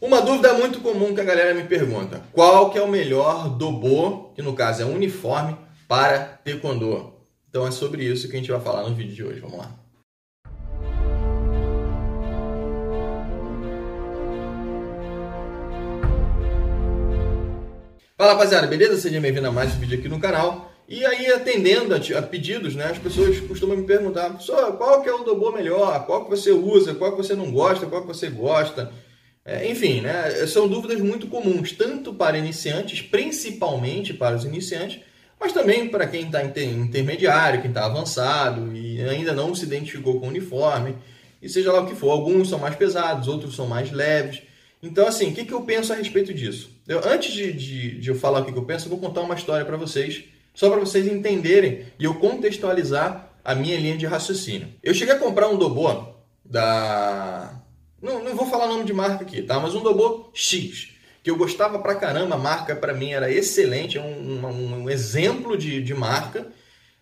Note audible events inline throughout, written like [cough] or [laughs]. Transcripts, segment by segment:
Uma dúvida muito comum que a galera me pergunta: qual que é o melhor dobô, que no caso é uniforme, para taekwondo? Então é sobre isso que a gente vai falar no vídeo de hoje. Vamos lá. Fala rapaziada, beleza? Seja bem-vindo a mais um vídeo aqui no canal. E aí, atendendo a pedidos, né, as pessoas costumam me perguntar, qual que é o dobô melhor? Qual que você usa? Qual que você não gosta? Qual que você gosta? É, enfim, né, são dúvidas muito comuns, tanto para iniciantes, principalmente para os iniciantes, mas também para quem está intermediário, quem está avançado e ainda não se identificou com o uniforme, e seja lá o que for. Alguns são mais pesados, outros são mais leves. Então, assim, o que, que eu penso a respeito disso? Eu, antes de, de, de, eu falar o que, que eu penso, eu vou contar uma história para vocês, só para vocês entenderem e eu contextualizar a minha linha de raciocínio. Eu cheguei a comprar um Dobô da não, não vou falar nome de marca aqui, tá? Mas um Dobô X, que eu gostava pra caramba, a marca para mim era excelente, é um, um, um, exemplo de, de marca,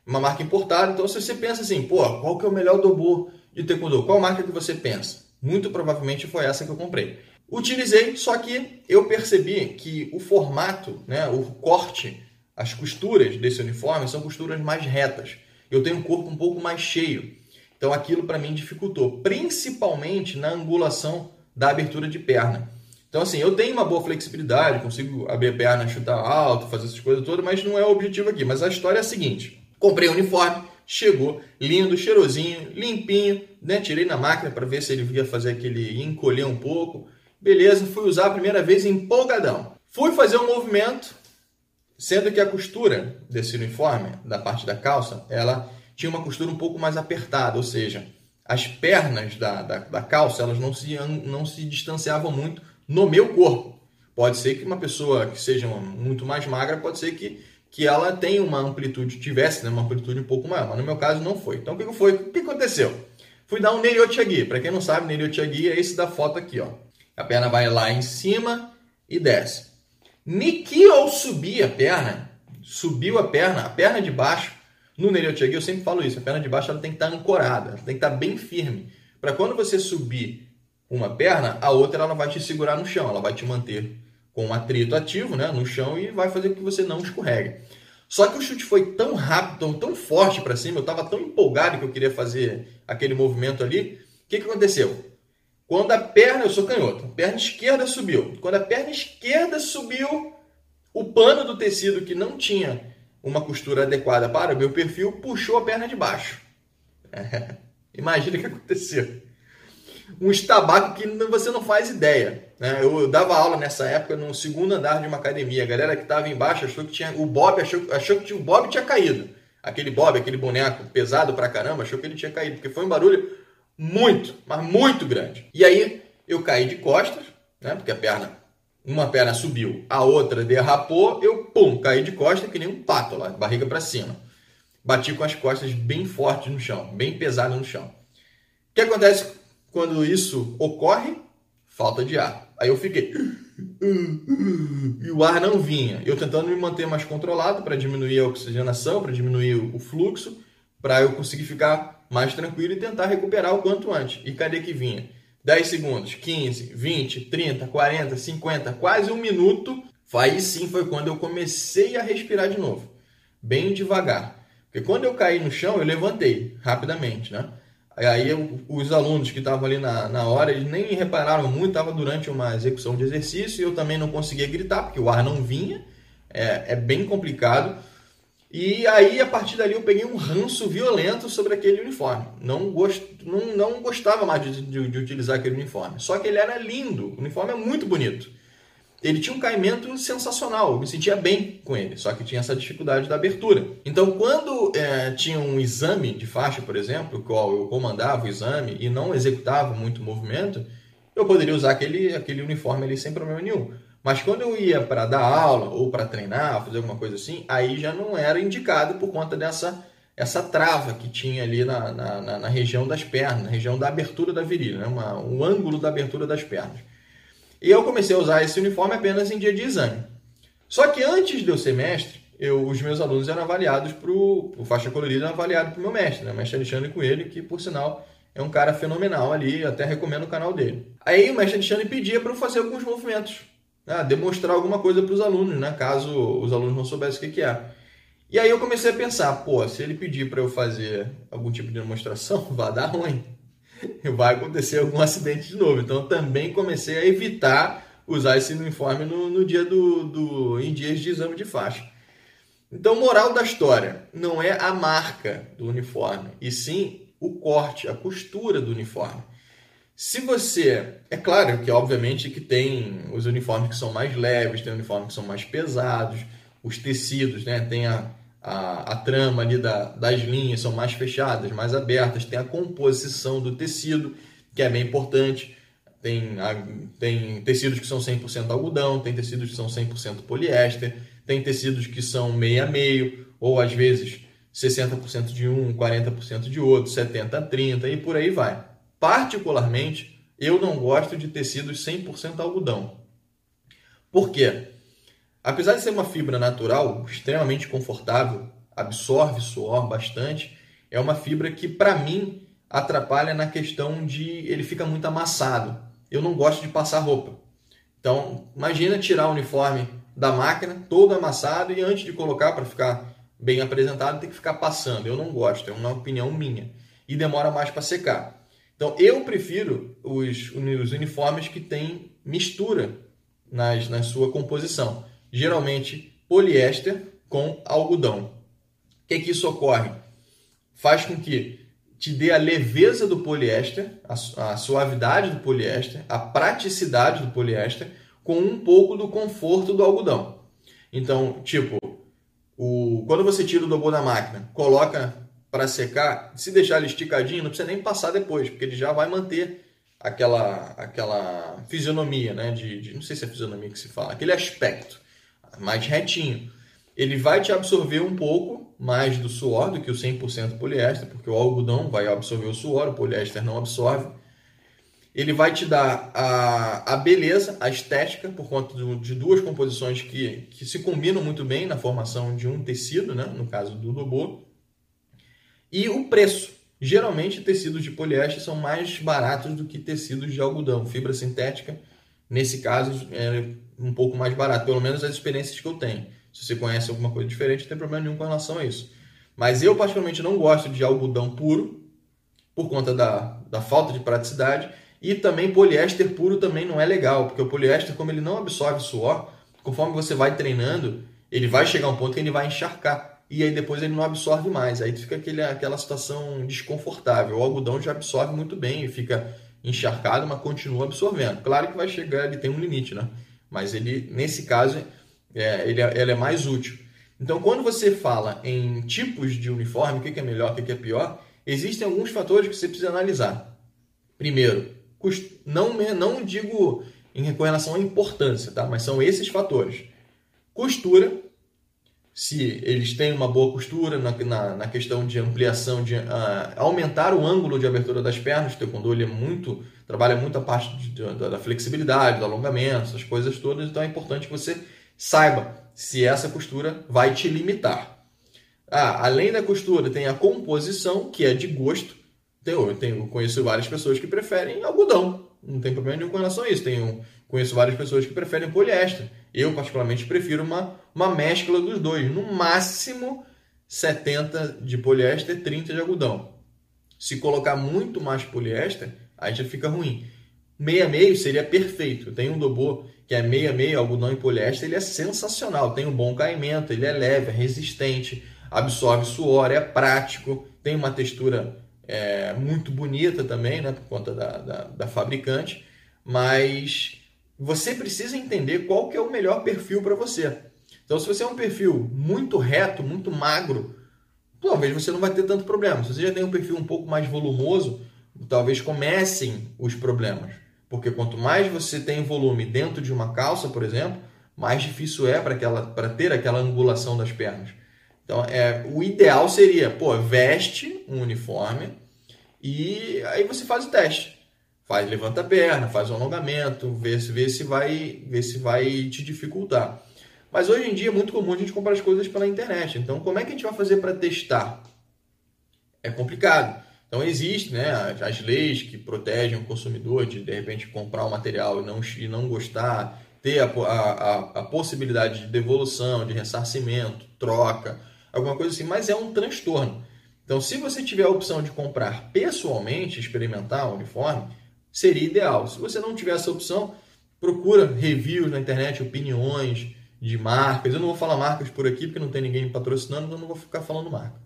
uma marca importada. Então, se você pensa assim, pô, qual que é o melhor Dobô de Taekwondo? Qual marca que você pensa? Muito provavelmente foi essa que eu comprei. Utilizei, só que eu percebi que o formato, né, o corte, as costuras desse uniforme são costuras mais retas. Eu tenho um corpo um pouco mais cheio. Então aquilo para mim dificultou, principalmente na angulação da abertura de perna. Então assim, eu tenho uma boa flexibilidade, consigo abrir a perna, chutar alto, fazer essas coisas todas, mas não é o objetivo aqui. Mas a história é a seguinte: comprei o uniforme, chegou lindo, cheirosinho, limpinho, né? Tirei na máquina para ver se ele ia fazer aquele encolher um pouco. Beleza, fui usar a primeira vez empolgadão. Fui fazer um movimento, sendo que a costura desse uniforme, da parte da calça, ela tinha uma costura um pouco mais apertada, ou seja, as pernas da, da, da calça elas não se, não se distanciavam muito no meu corpo. Pode ser que uma pessoa que seja muito mais magra, pode ser que, que ela tenha uma amplitude, tivesse né, uma amplitude um pouco maior, mas no meu caso não foi. Então o que foi? O que aconteceu? Fui dar um Neriotiagui. Para quem não sabe, Neriotiagui é esse da foto aqui, ó. A perna vai lá em cima e desce. Niki ao subir a perna, subiu a perna, a perna de baixo no Neriotiagui eu sempre falo isso, a perna de baixo ela tem que estar ancorada, tem que estar bem firme. Para quando você subir uma perna, a outra ela vai te segurar no chão, ela vai te manter com um atrito ativo né, no chão e vai fazer com que você não escorregue. Só que o chute foi tão rápido, tão, tão forte para cima, eu estava tão empolgado que eu queria fazer aquele movimento ali. O que, que aconteceu? Quando a perna, eu sou canhoto, a perna esquerda subiu. Quando a perna esquerda subiu, o pano do tecido que não tinha uma costura adequada para o meu perfil, puxou a perna de baixo. É. [laughs] Imagina o que aconteceu. Um estabaco que você não faz ideia. Né? Eu dava aula nessa época no segundo andar de uma academia. A galera que estava embaixo achou que tinha. O Bob achou, achou que o Bob tinha caído. Aquele Bob, aquele boneco pesado pra caramba, achou que ele tinha caído. Porque foi um barulho muito, mas muito grande. E aí eu caí de costas, né? Porque a perna uma perna subiu, a outra derrapou, eu pum, caí de costas que nem um pato lá, barriga para cima. Bati com as costas bem fortes no chão, bem pesado no chão. O que acontece quando isso ocorre? Falta de ar. Aí eu fiquei e o ar não vinha. Eu tentando me manter mais controlado para diminuir a oxigenação, para diminuir o fluxo, para eu conseguir ficar mais tranquilo e tentar recuperar o quanto antes. E cadê que vinha? 10 segundos, 15, 20, 30, 40, 50, quase um minuto. Aí sim foi quando eu comecei a respirar de novo, bem devagar. Porque quando eu caí no chão, eu levantei rapidamente, né? Aí eu, os alunos que estavam ali na, na hora, eles nem repararam muito, estava durante uma execução de exercício e eu também não conseguia gritar, porque o ar não vinha, é, é bem complicado. E aí, a partir dali, eu peguei um ranço violento sobre aquele uniforme. Não, gost... não, não gostava mais de, de, de, utilizar aquele uniforme. Só que ele era lindo. O uniforme é muito bonito. Ele tinha um caimento sensacional. Eu me sentia bem com ele. Só que tinha essa dificuldade da abertura. Então, quando é, tinha um exame de faixa, por exemplo, qual eu comandava o exame e não executava muito movimento, eu poderia usar aquele, aquele uniforme ali sem problema nenhum. Mas quando eu ia para dar aula ou para treinar, fazer alguma coisa assim, aí já não era indicado por conta dessa essa trava que tinha ali na, na, na região das pernas, na região da abertura da virilha, né? Uma, um ângulo da abertura das pernas. E eu comecei a usar esse uniforme apenas em dia de exame. Só que antes de eu ser mestre, eu, os meus alunos eram avaliados para o faixa colorida, avaliado para o meu mestre, né? mestre Alexandre Coelho, que por sinal é um cara fenomenal ali, até recomendo o canal dele. Aí o mestre Alexandre pedia para eu fazer alguns movimentos, né? demonstrar alguma coisa para os alunos, né? caso os alunos não soubessem o que, é. E aí eu comecei a pensar, pô, se ele pedir para eu fazer algum tipo de demonstração, [laughs] vai dar ruim. Vai acontecer algum acidente de novo. Então também comecei a evitar usar esse uniforme no, no dia do, do, em dias de exame de faixa. Então, moral da história, não é a marca do uniforme, e sim o corte, a costura do uniforme. Se você, é claro que obviamente que tem os uniformes que são mais leves, tem uniformes que são mais pesados, os tecidos, né, tem a, a, a trama ali da, das linhas são mais fechadas, mais abertas, tem a composição do tecido, que é bem importante. Tem, tem tecidos que são 100% algodão, tem tecidos que são 100% poliéster, tem tecidos que são meio a meio, ou às vezes 60% de um, 40% de outro, 70% 30% e por aí vai. Particularmente, eu não gosto de tecidos 100% algodão. Por quê? Apesar de ser uma fibra natural, extremamente confortável, absorve suor bastante, é uma fibra que, para mim, atrapalha na questão de ele fica muito amassado. Eu não gosto de passar roupa. Então, imagina tirar o uniforme da máquina todo amassado e antes de colocar para ficar bem apresentado tem que ficar passando. Eu não gosto, é uma opinião minha. E demora mais para secar. Então, eu prefiro os, os uniformes que têm mistura nas, na sua composição. Geralmente, poliéster com algodão. O que, que isso ocorre? Faz com que te dê a leveza do poliéster, a, a suavidade do poliéster, a praticidade do poliéster, com um pouco do conforto do algodão. Então, tipo, o, quando você tira o dobô da máquina, coloca para secar, se deixar ele esticadinho, não precisa nem passar depois, porque ele já vai manter aquela, aquela fisionomia, né? De, de, não sei se é fisionomia que se fala, aquele aspecto mais retinho ele vai te absorver um pouco mais do suor do que o 100% poliéster, porque o algodão vai absorver o suor, o poliéster não absorve. Ele vai te dar a, a beleza, a estética, por conta de duas composições que, que se combinam muito bem na formação de um tecido, né? no caso do dobô. E o preço. Geralmente, tecidos de poliéster são mais baratos do que tecidos de algodão. Fibra sintética, nesse caso, é um pouco mais barato, pelo menos as experiências que eu tenho. Se você conhece alguma coisa diferente, não tem problema nenhum com relação a isso. Mas eu, particularmente, não gosto de algodão puro, por conta da, da falta de praticidade. E também poliéster puro também não é legal, porque o poliéster, como ele não absorve suor, conforme você vai treinando, ele vai chegar a um ponto que ele vai encharcar. E aí depois ele não absorve mais. Aí fica aquele, aquela situação desconfortável. O algodão já absorve muito bem e fica encharcado, mas continua absorvendo. Claro que vai chegar, ele tem um limite, né? Mas ele, nesse caso, é, ele, é, é mais útil. Então, quando você fala em tipos de uniforme, o que é melhor, o que é pior, existem alguns fatores que você precisa analisar. Primeiro, não, não digo em relação à importância, tá? mas são esses fatores. Costura, se eles têm uma boa costura na, na, na questão de ampliação, de uh, aumentar o ângulo de abertura das pernas, o taekwondo ele é muito, trabalha muito a parte de, da, da flexibilidade, do alongamento, essas coisas todas, então é importante que você Saiba se essa costura vai te limitar. Ah, além da costura, tem a composição, que é de gosto. Eu, tenho, conheço várias pessoas que preferem algodão. Não tem problema nenhum com relação a isso. Tenho, conheço várias pessoas que preferem poliéster. Eu, particularmente, prefiro uma, uma mescla dos dois. No máximo, 70 de poliéster, 30 de algodão. Se colocar muito mais poliéster, aí já fica ruim. Meia meio seria perfeito. Tem um dobô que é meia meio algodão e poliéster, ele é sensacional, tem um bom caimento, ele é leve, é resistente, absorve suor, é prático, tem uma textura é, muito bonita também, né, por conta da, da, da, fabricante, mas você precisa entender qual que é o melhor perfil para você. Então, se você é um perfil muito reto, muito magro, talvez você não vai ter tanto problema. Se você já tem um perfil um pouco mais volumoso, talvez comecem os problemas. Porque quanto mais você tem volume dentro de uma calça, por exemplo, mais difícil é para ter aquela angulação das pernas. Então, é, o ideal seria, pô, veste um uniforme e aí você faz o teste. Faz, levanta a perna, faz um alongamento, vê se, vê se, vai, vê se vai te dificultar. Mas hoje em dia é muito comum a gente comprar as coisas pela internet. Então, como é que a gente vai fazer para testar? É complicado. Então existem né, as, as, leis que protegem o consumidor de de repente comprar o material e não, e não gostar, ter a, a, a, possibilidade de devolução, de ressarcimento, troca, alguma coisa assim, mas é um transtorno. Então, se você tiver a opção de comprar pessoalmente, experimentar o uniforme, seria ideal. Se você não tiver essa opção, procura reviews na internet, opiniões de marcas. Eu não vou falar marcas por aqui porque não tem ninguém patrocinando, então eu não vou ficar falando marca.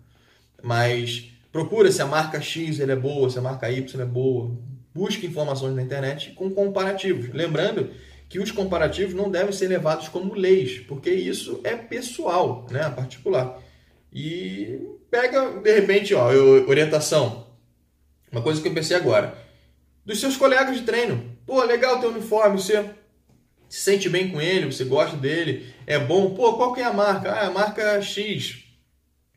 Mas procura se a marca X é boa, se a marca Y é boa. Busque informações na internet com comparativos. Lembrando que os comparativos não devem ser levados como leis, porque isso é pessoal, né, particular. E pega, de repente, ó, orientação. Uma coisa que eu pensei agora. Dos seus colegas de treino. Pô, legal teu uniforme, você se sente bem com ele, você gosta dele, é bom. Pô, qual que é a marca? Ah, a marca X.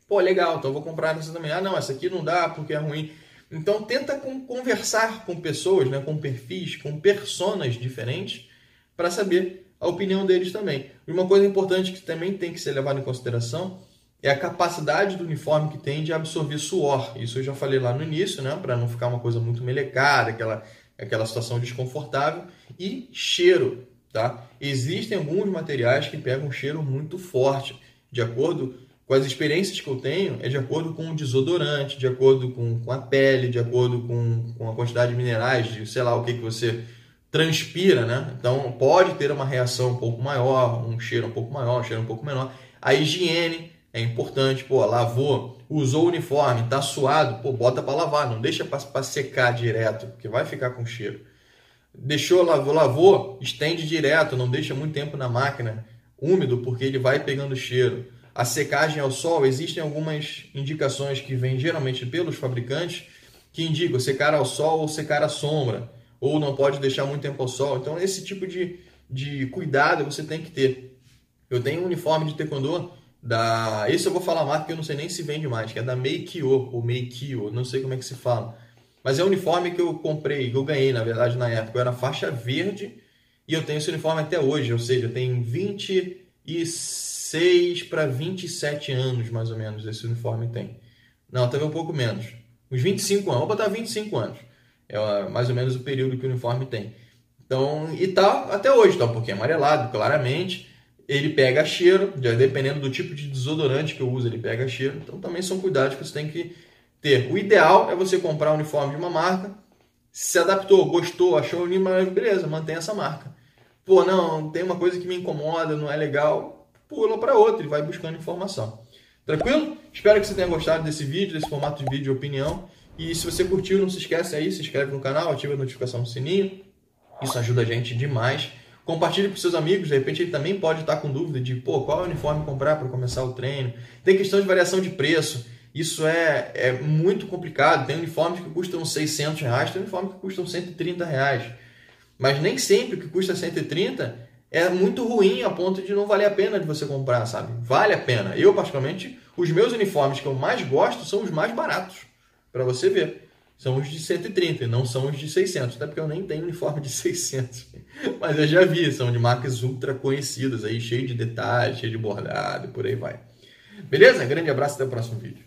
Pô, legal, então vou comprar essa também. Ah, não, essa aqui não dá porque é ruim. Então tenta conversar com pessoas, né, com perfis, com personas diferentes para saber a opinião deles também. Uma coisa importante que também tem que ser levada em consideração é a capacidade do uniforme que tem de absorver suor. Isso eu já falei lá no início, né, para não ficar uma coisa muito melecada, aquela aquela situação desconfortável e cheiro, tá? Existem alguns materiais que pegam um cheiro muito forte, de acordo com as experiências que eu tenho, é de acordo com o desodorante, de acordo com, com a pele, de acordo com, com a quantidade de minerais, de sei lá o que, que você transpira, né? Então pode ter uma reação um pouco maior, um cheiro um pouco maior, um cheiro um pouco menor. A higiene é importante, pô, lavou, usou o uniforme, tá suado, pô, bota para lavar, não deixa para secar direto, porque vai ficar com cheiro. Deixou, lavou, lavou, estende direto, não deixa muito tempo na máquina úmido, porque ele vai pegando cheiro a secagem ao sol, existem algumas indicações que vêm geralmente pelos fabricantes que indicam secar ao sol ou secar à sombra, ou não pode deixar muito tempo ao sol. Então, esse tipo de, de cuidado você tem que ter. Eu tenho um uniforme de taekwondo da. Esse eu vou falar mais porque eu não sei nem se vende mais, que é da Meikyo ou Meikyo, não sei como é que se fala. Mas é um uniforme que eu comprei, que eu ganhei, na verdade, na época. Eu era faixa verde e eu tenho esse uniforme até hoje, ou seja, tem 26 26 para 27 anos, mais ou menos, esse uniforme tem. Não, talvez um pouco menos. Uns 25 anos. Vou botar 25 anos. É mais ou menos o período que o uniforme tem. Então, e tá até hoje, tá um pouquinho amarelado, claramente. Ele pega cheiro, dependendo do tipo de desodorante que eu uso, ele pega cheiro. Então, também são cuidados que você tem que ter. O ideal é você comprar um uniforme de uma marca, se adaptou, gostou, achou o uniforme, beleza, mantém essa marca. Pô, não, tem uma coisa que me incomoda, não é legal, pula para outro e vai buscando informação. Tranquilo? Espero que você tenha gostado desse vídeo, desse formato de vídeo de opinião. E se você curtiu, não se esquece aí, se inscreve no canal, ativa a notificação no sininho. Isso ajuda a gente demais. Compartilhe com seus amigos, de repente ele também pode estar com dúvida de, pô, qual uniforme comprar para começar o treino. Tem questão de variação de preço. Isso é, é muito complicado. Tem uniformes que custam 600 reais, tem uniformes que custam 130 reais. Mas nem sempre o que custa 130 é muito ruim a ponto de não valer a pena de você comprar, sabe? Vale a pena. Eu, particularmente, os meus uniformes que eu mais gosto são os mais baratos, para você ver. São os de 130 e não são os de 600, até porque eu nem tenho uniforme de [laughs] 600. Mas eu já vi, são de marcas ultra conhecidas aí, cheio de detalhes, cheio de bordado por aí vai. Beleza? Grande abraço até o próximo vídeo.